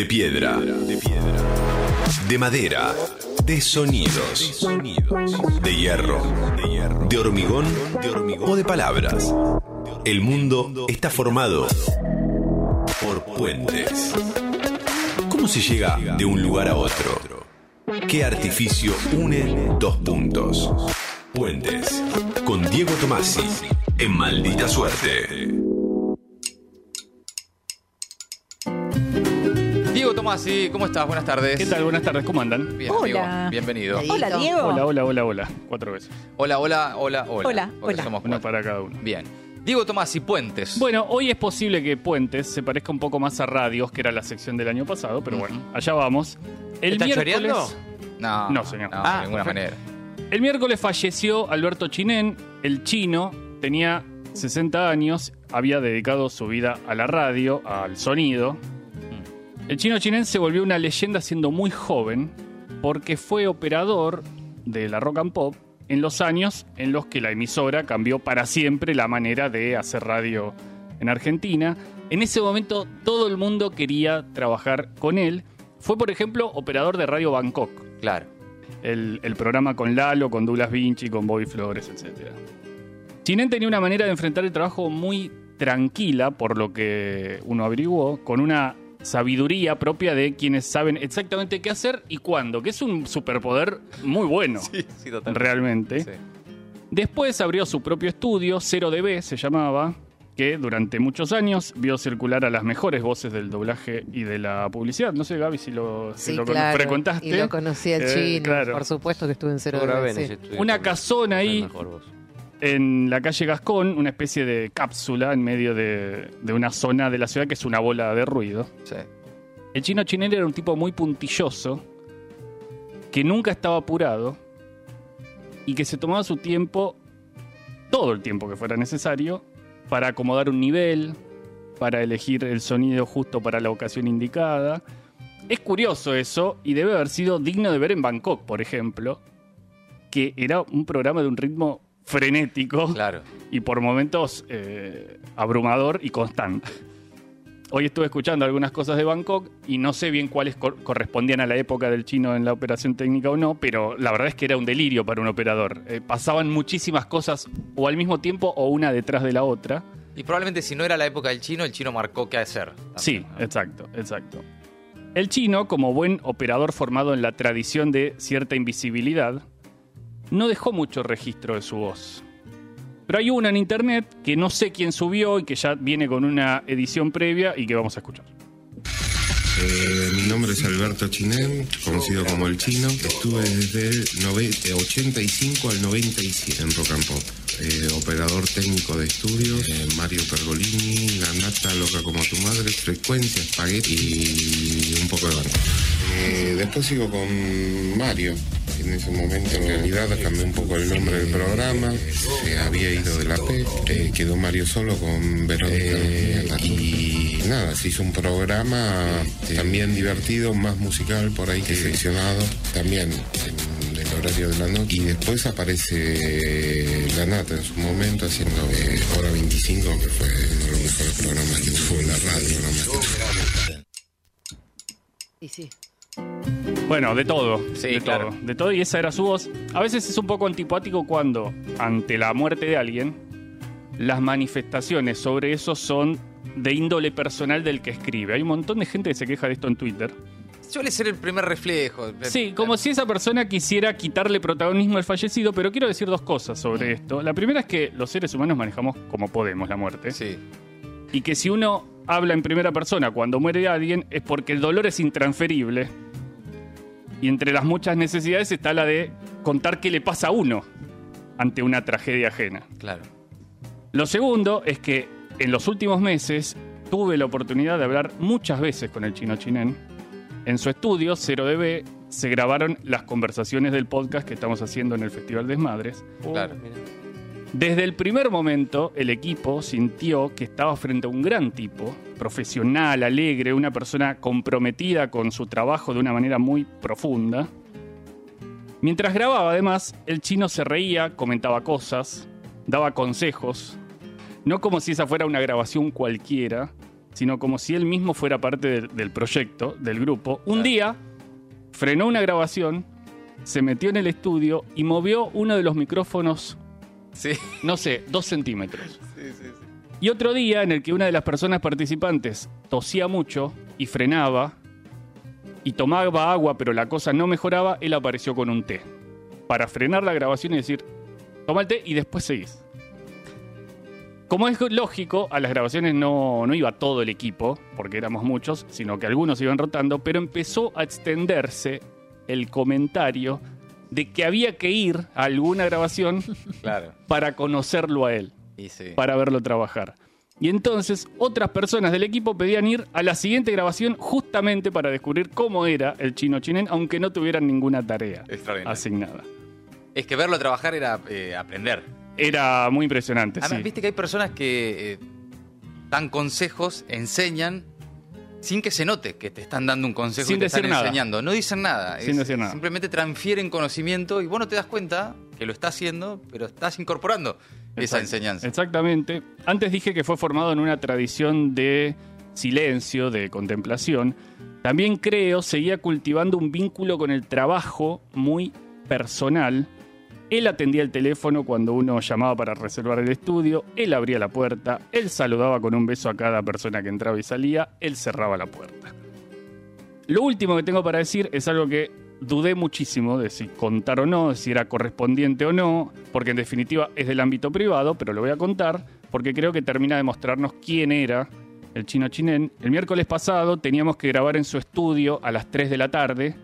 De piedra. De madera. De sonidos. De hierro. De hormigón. O de palabras. El mundo está formado por puentes. ¿Cómo se llega de un lugar a otro? ¿Qué artificio une dos puntos? Puentes. Con Diego Tomasi. En maldita suerte. Diego Tomasi, ¿cómo estás? Buenas tardes. ¿Qué tal? Buenas tardes, ¿cómo andan? Bien, Hola. amigo. Bienvenido. Hola, Diego. Hola, hola, hola, hola. Cuatro veces. Hola, hola, hola, hola. Hola, Porque hola. somos Una cuatro. para cada uno. Bien. Diego Tomasi, Puentes. Bueno, hoy es posible que Puentes se parezca un poco más a Radios, que era la sección del año pasado, pero bueno, allá vamos. El ¿Estás miércoles, choreando? No, No, señor. No, Ah, de ninguna perfecto. manera. el miércoles falleció Alberto Chinén, el chino, tenía 60 años, había dedicado su vida a la radio, al sonido. El chino Chinén se volvió una leyenda siendo muy joven porque fue operador de la rock and pop en los años en los que la emisora cambió para siempre la manera de hacer radio en Argentina. En ese momento todo el mundo quería trabajar con él. Fue, por ejemplo, operador de Radio Bangkok, Claro. el, el programa con Lalo, con Douglas Vinci, con Bobby Flores, etc. Chinén tenía una manera de enfrentar el trabajo muy tranquila, por lo que uno averiguó, con una sabiduría propia de quienes saben exactamente qué hacer y cuándo, que es un superpoder muy bueno, Sí, sí, totalmente. realmente. Sí. Después abrió su propio estudio, 0DB se llamaba, que durante muchos años vio circular a las mejores voces del doblaje y de la publicidad. No sé, Gaby, si lo, si Sí, lo con- claro. frecuentaste. Y lo conocí al Eh, chino. claro. Por supuesto que estuve en cero Yo grabé de en sí. ese estudio Una casona ahí. En la calle Gascón, una especie de cápsula en medio de, de una zona de la ciudad que es una bola de ruido. Sí. El chino chinero era un tipo muy puntilloso, que nunca estaba apurado y que se tomaba su tiempo, todo el tiempo que fuera necesario, para acomodar un nivel, para elegir el sonido justo para la ocasión indicada. Es curioso eso y debe haber sido digno de ver en Bangkok, por ejemplo, que era un programa de un ritmo frenético Claro. y por momentos eh, abrumador y constante. Hoy estuve escuchando algunas cosas de Bangkok y no sé bien cuáles cor- correspondían a la época del chino en la operación técnica o no, pero la verdad es que era un delirio para un operador. Eh, pasaban muchísimas cosas o al mismo tiempo o una detrás de la otra. Y probablemente si no era la época del chino, el chino marcó qué hacer. Sí, exacto, exacto. El chino, como buen operador formado en la tradición de cierta invisibilidad, no dejó mucho registro de su voz. Pero hay una en internet que no sé quién subió y que ya viene con una edición previa y que vamos a escuchar. Eh, mi nombre es Alberto Chinen, conocido como El Chino. Estuve desde el nove- eh, 85 al 97 en Rock and Pop. Eh, operador técnico de estudios, eh, Mario Pergolini, La Nata, Loca como tu madre, Frecuencia, Spaghetti y un poco de banda. Eh, después sigo con Mario. En ese momento, en realidad, cambié un poco el nombre del programa. Se había ido de la P. eh, quedó Mario solo con Verónica. y nada, se hizo un programa eh, también divertido, más musical por ahí que seleccionado. También en el horario de la noche. Y después aparece La Nata en su momento haciendo eh, Hora 25, que fue uno de los mejores programas que tuvo la radio. programas que tuvo. Y sí. Bueno, de todo. Sí, de claro. todo. De todo, y esa era su voz. A veces es un poco antipático cuando, ante la muerte de alguien, las manifestaciones sobre eso son de índole personal del que escribe. Hay un montón de gente que se queja de esto en Twitter. Suele ser el primer reflejo. Sí, como si esa persona quisiera quitarle protagonismo al fallecido, pero quiero decir dos cosas sobre esto. La primera es que los seres humanos manejamos como podemos la muerte. Sí. Y que si uno habla en primera persona cuando muere alguien es porque el dolor es intransferible. Y entre las muchas necesidades está la de contar qué le pasa a uno ante una tragedia ajena. Claro. Lo segundo es que en los últimos meses tuve la oportunidad de hablar muchas veces con el chino chinén. En su estudio, 0DB, se grabaron las conversaciones del podcast que estamos haciendo en el Festival Desmadres. Claro. Desde el primer momento, el equipo sintió que estaba frente a un gran tipo, profesional, alegre, una persona comprometida con su trabajo de una manera muy profunda. Mientras grababa, además, el chino se reía, comentaba cosas, daba consejos, no como si esa fuera una grabación cualquiera, sino como si él mismo fuera parte del, del proyecto, del grupo. Un día frenó una grabación, se metió en el estudio y movió uno de los micrófonos, Sí. no sé, dos centímetros. Y otro día en el que una de las personas participantes tosía mucho y frenaba y tomaba agua, pero la cosa no mejoraba, él apareció con un té. Para frenar la grabación y decir, toma el té y después seguís. Como es lógico, a las grabaciones no, no iba todo el equipo, porque éramos muchos, sino que algunos iban rotando, pero empezó a extenderse el comentario de que había que ir a alguna grabación Claro. para conocerlo a él Y sí. para verlo trabajar. Y entonces otras personas del equipo pedían ir a la siguiente grabación justamente para descubrir cómo era el chino chinen, aunque no tuvieran ninguna tarea asignada. Es que verlo trabajar era eh, aprender. Era muy impresionante, Además, sí. viste que hay personas que eh, dan consejos, enseñan, sin que se note que te están dando un consejo Sin y te decir están nada. enseñando. No dicen nada. Sin decir nada. Simplemente transfieren conocimiento y vos no te das cuenta que lo está haciendo, pero estás incorporando esa enseñanza. Exactamente. Antes dije que fue formado en una tradición de silencio, de contemplación. También creo seguía cultivando un vínculo con el trabajo muy personal. Él atendía el teléfono cuando uno llamaba para reservar el estudio, él abría la puerta, él saludaba con un beso a cada persona que entraba y salía, él cerraba la puerta. Lo último que tengo para decir es algo que dudé muchísimo de si contar o no, de si era correspondiente o no, porque en definitiva es del ámbito privado, pero lo voy a contar porque creo que termina de mostrarnos quién era el chino chinén. El miércoles pasado teníamos que grabar en su estudio a las 3 de la tarde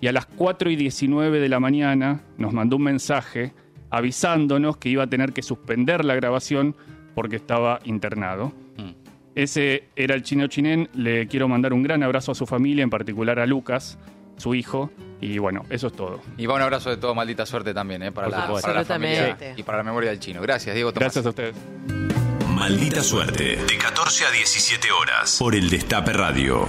y a las 4 y 19 de la mañana nos mandó un mensaje avisándonos que iba a tener que suspender la grabación porque estaba internado. Mm. Ese era el chino chinén. Le quiero mandar un gran abrazo a su familia, en particular a Lucas, su hijo. Y bueno, eso es todo. Y va un abrazo de todo, maldita suerte también, ¿eh? para, la, para la familia Absolutamente. y para la memoria del chino. Gracias, Diego Tomás. Gracias a ustedes. Maldita suerte. De 14 a 17 horas. Por el Destape Radio.